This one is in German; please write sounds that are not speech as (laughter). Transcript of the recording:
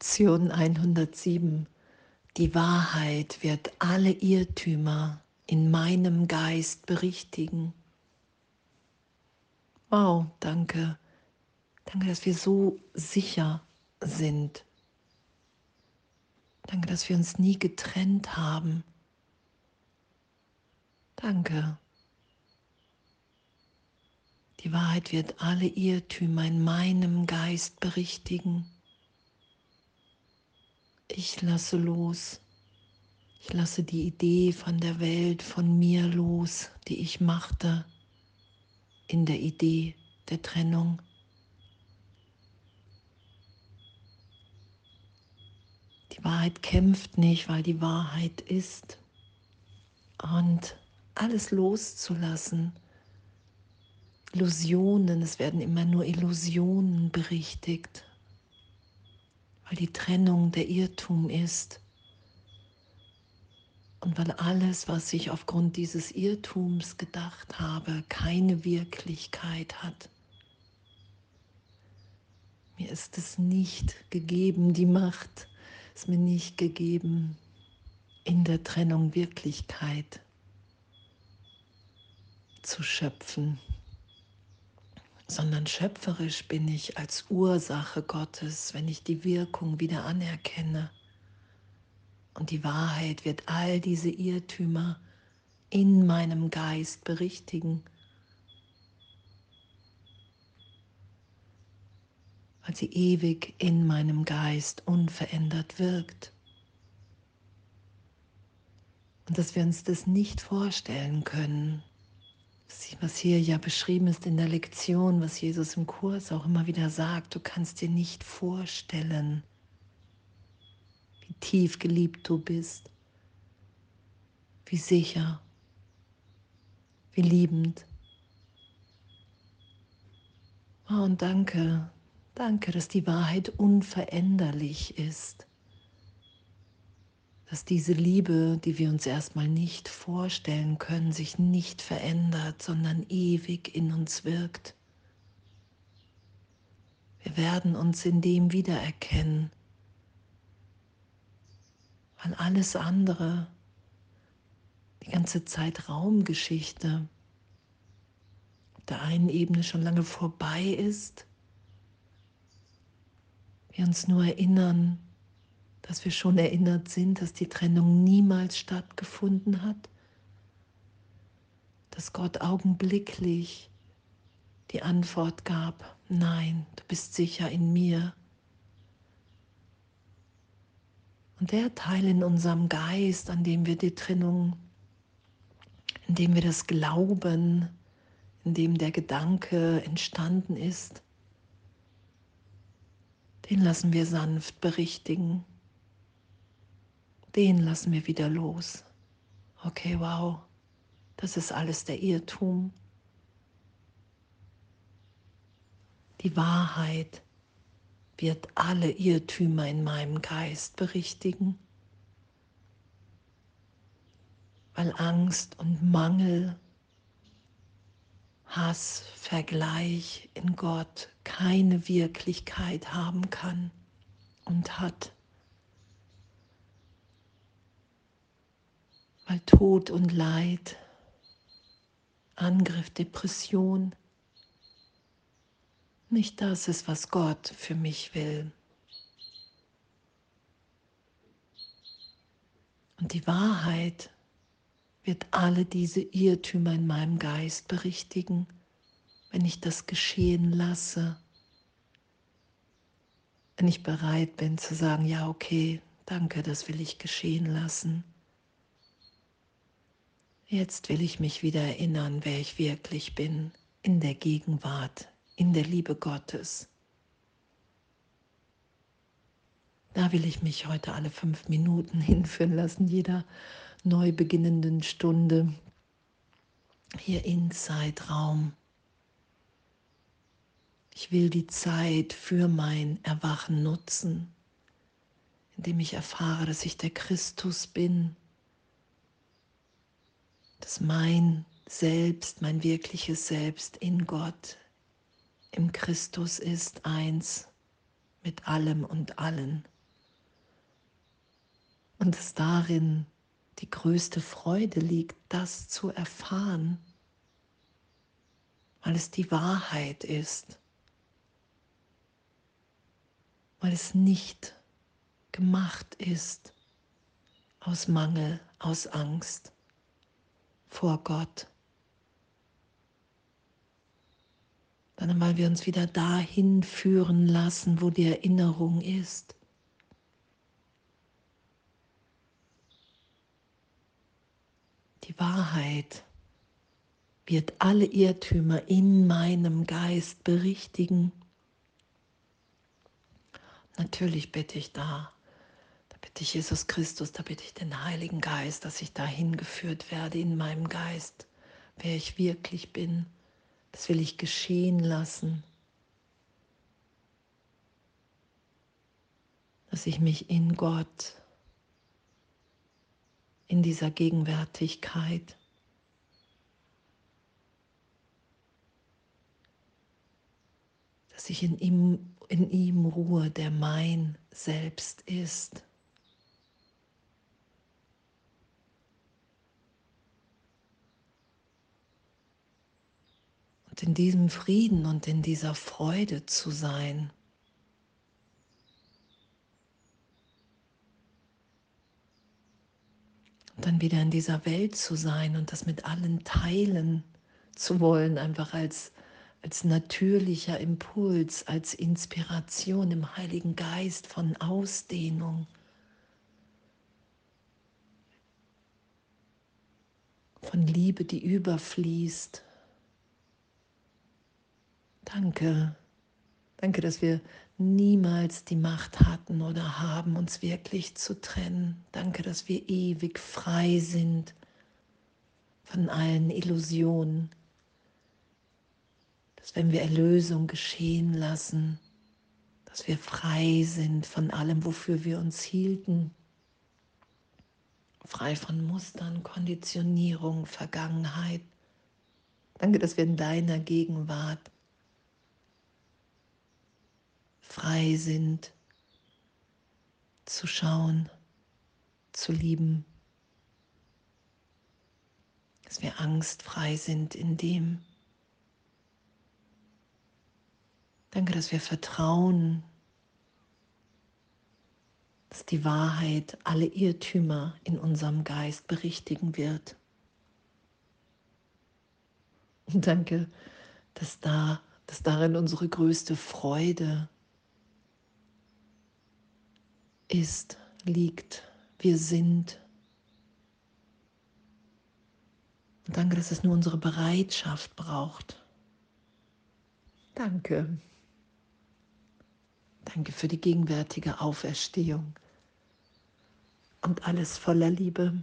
Lektion 107. Die Wahrheit wird alle Irrtümer in meinem Geist berichtigen. Wow, danke. Danke, dass wir so sicher sind. Danke, dass wir uns nie getrennt haben. Danke. Die Wahrheit wird alle Irrtümer in meinem Geist berichtigen. Ich lasse los. Ich lasse die Idee von der Welt, von mir los, die ich machte in der Idee der Trennung. Die Wahrheit kämpft nicht, weil die Wahrheit ist. Und alles loszulassen. Illusionen, es werden immer nur Illusionen berichtigt weil die Trennung der Irrtum ist und weil alles, was ich aufgrund dieses Irrtums gedacht habe, keine Wirklichkeit hat. Mir ist es nicht gegeben, die Macht ist mir nicht gegeben, in der Trennung Wirklichkeit zu schöpfen sondern schöpferisch bin ich als Ursache Gottes, wenn ich die Wirkung wieder anerkenne. Und die Wahrheit wird all diese Irrtümer in meinem Geist berichtigen, weil sie ewig in meinem Geist unverändert wirkt. Und dass wir uns das nicht vorstellen können, was hier ja beschrieben ist in der Lektion, was Jesus im Kurs auch immer wieder sagt, du kannst dir nicht vorstellen, wie tief geliebt du bist, wie sicher, wie liebend. Oh, und danke, danke, dass die Wahrheit unveränderlich ist dass diese Liebe, die wir uns erstmal nicht vorstellen können, sich nicht verändert, sondern ewig in uns wirkt. Wir werden uns in dem wiedererkennen, weil alles andere, die ganze Zeitraumgeschichte, auf der einen Ebene schon lange vorbei ist, wir uns nur erinnern, dass wir schon erinnert sind, dass die Trennung niemals stattgefunden hat, dass Gott augenblicklich die Antwort gab, nein, du bist sicher in mir. Und der Teil in unserem Geist, an dem wir die Trennung, in dem wir das glauben, in dem der Gedanke entstanden ist, den lassen wir sanft berichtigen den lassen wir wieder los. Okay, wow, das ist alles der Irrtum. Die Wahrheit wird alle Irrtümer in meinem Geist berichtigen, weil Angst und Mangel, Hass, Vergleich in Gott keine Wirklichkeit haben kann und hat. Weil Tod und Leid, Angriff, Depression nicht das ist, was Gott für mich will. Und die Wahrheit wird alle diese Irrtümer in meinem Geist berichtigen, wenn ich das geschehen lasse. Wenn ich bereit bin zu sagen, ja, okay, danke, das will ich geschehen lassen. Jetzt will ich mich wieder erinnern, wer ich wirklich bin, in der Gegenwart, in der Liebe Gottes. Da will ich mich heute alle fünf Minuten (laughs) hinführen lassen, jeder neu beginnenden Stunde hier in Zeitraum. Ich will die Zeit für mein Erwachen nutzen, indem ich erfahre, dass ich der Christus bin, dass mein Selbst, mein wirkliches Selbst in Gott, im Christus ist eins mit allem und allen. Und dass darin die größte Freude liegt, das zu erfahren, weil es die Wahrheit ist, weil es nicht gemacht ist aus Mangel, aus Angst vor Gott, sondern weil wir uns wieder dahin führen lassen, wo die Erinnerung ist. Die Wahrheit wird alle Irrtümer in meinem Geist berichtigen. Natürlich bitte ich da, da bitte ich Jesus Christus, da bitte ich den Heiligen Geist, dass ich dahin geführt werde in meinem Geist, wer ich wirklich bin. Das will ich geschehen lassen. Dass ich mich in Gott, in dieser Gegenwärtigkeit dass ich in ihm, in ihm ruhe, der mein Selbst ist. Und in diesem Frieden und in dieser Freude zu sein. Und dann wieder in dieser Welt zu sein und das mit allen teilen zu wollen, einfach als als natürlicher Impuls, als Inspiration im Heiligen Geist von Ausdehnung. Von Liebe, die überfließt. Danke. Danke, dass wir niemals die Macht hatten oder haben, uns wirklich zu trennen. Danke, dass wir ewig frei sind von allen Illusionen dass wenn wir Erlösung geschehen lassen, dass wir frei sind von allem, wofür wir uns hielten, frei von Mustern, Konditionierung, Vergangenheit. Danke, dass wir in deiner Gegenwart frei sind, zu schauen, zu lieben, dass wir angstfrei sind in dem, Danke, dass wir vertrauen, dass die Wahrheit alle Irrtümer in unserem Geist berichtigen wird. Und danke, dass, da, dass darin unsere größte Freude ist, liegt, wir sind. Und danke, dass es nur unsere Bereitschaft braucht. Danke. Danke für die gegenwärtige Auferstehung und alles voller Liebe.